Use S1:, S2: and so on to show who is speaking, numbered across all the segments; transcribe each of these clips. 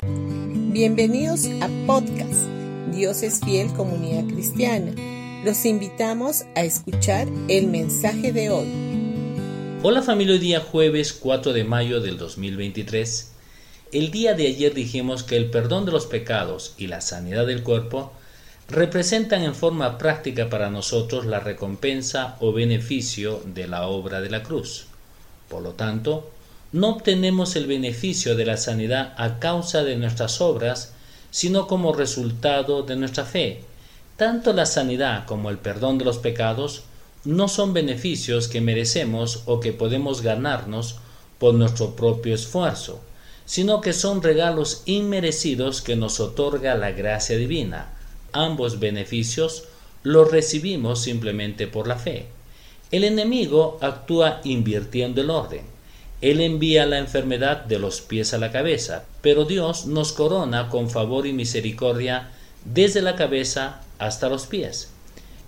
S1: Bienvenidos a podcast Dios es fiel comunidad cristiana. Los invitamos a escuchar el mensaje de hoy.
S2: Hola familia, hoy día jueves 4 de mayo del 2023. El día de ayer dijimos que el perdón de los pecados y la sanidad del cuerpo representan en forma práctica para nosotros la recompensa o beneficio de la obra de la cruz. Por lo tanto, no obtenemos el beneficio de la sanidad a causa de nuestras obras, sino como resultado de nuestra fe. Tanto la sanidad como el perdón de los pecados no son beneficios que merecemos o que podemos ganarnos por nuestro propio esfuerzo, sino que son regalos inmerecidos que nos otorga la gracia divina ambos beneficios los recibimos simplemente por la fe. El enemigo actúa invirtiendo el orden. Él envía la enfermedad de los pies a la cabeza, pero Dios nos corona con favor y misericordia desde la cabeza hasta los pies.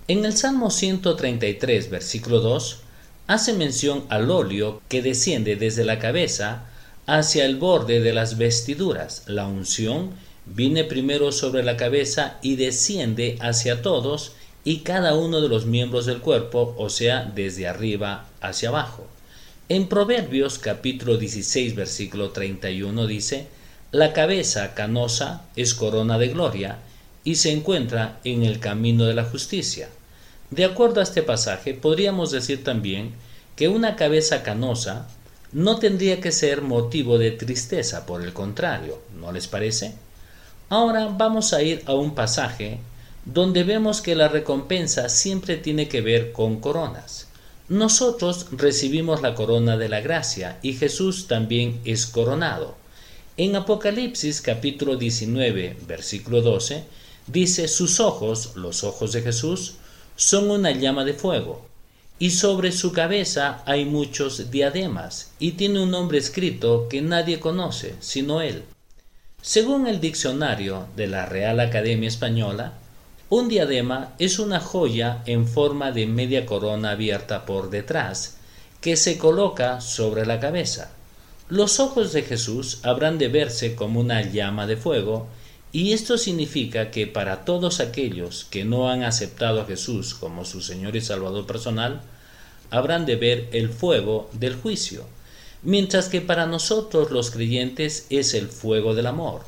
S2: En el Salmo 133, versículo 2, hace mención al óleo que desciende desde la cabeza hacia el borde de las vestiduras, la unción Viene primero sobre la cabeza y desciende hacia todos y cada uno de los miembros del cuerpo, o sea, desde arriba hacia abajo. En Proverbios capítulo 16 versículo 31 dice, La cabeza canosa es corona de gloria y se encuentra en el camino de la justicia. De acuerdo a este pasaje, podríamos decir también que una cabeza canosa no tendría que ser motivo de tristeza, por el contrario, ¿no les parece? Ahora vamos a ir a un pasaje donde vemos que la recompensa siempre tiene que ver con coronas. Nosotros recibimos la corona de la gracia y Jesús también es coronado. En Apocalipsis capítulo 19 versículo 12 dice sus ojos, los ojos de Jesús, son una llama de fuego y sobre su cabeza hay muchos diademas y tiene un nombre escrito que nadie conoce sino él. Según el diccionario de la Real Academia Española, un diadema es una joya en forma de media corona abierta por detrás que se coloca sobre la cabeza. Los ojos de Jesús habrán de verse como una llama de fuego y esto significa que para todos aquellos que no han aceptado a Jesús como su Señor y Salvador personal, habrán de ver el fuego del juicio mientras que para nosotros los creyentes es el fuego del amor.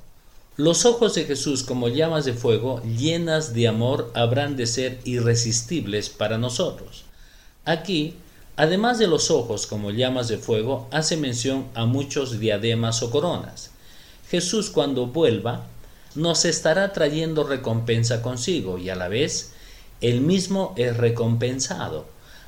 S2: Los ojos de Jesús como llamas de fuego llenas de amor habrán de ser irresistibles para nosotros. Aquí, además de los ojos como llamas de fuego, hace mención a muchos diademas o coronas. Jesús cuando vuelva nos estará trayendo recompensa consigo y a la vez él mismo es recompensado.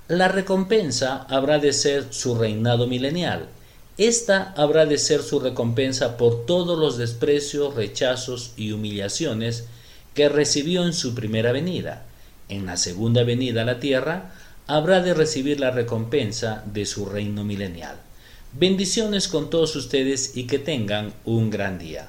S2: La recompensa habrá de ser su reinado milenial. Esta habrá de ser su recompensa por todos los desprecios, rechazos y humillaciones que recibió en su primera venida. En la segunda venida a la tierra habrá de recibir la recompensa de su reino milenial. Bendiciones con todos ustedes y que tengan un gran día.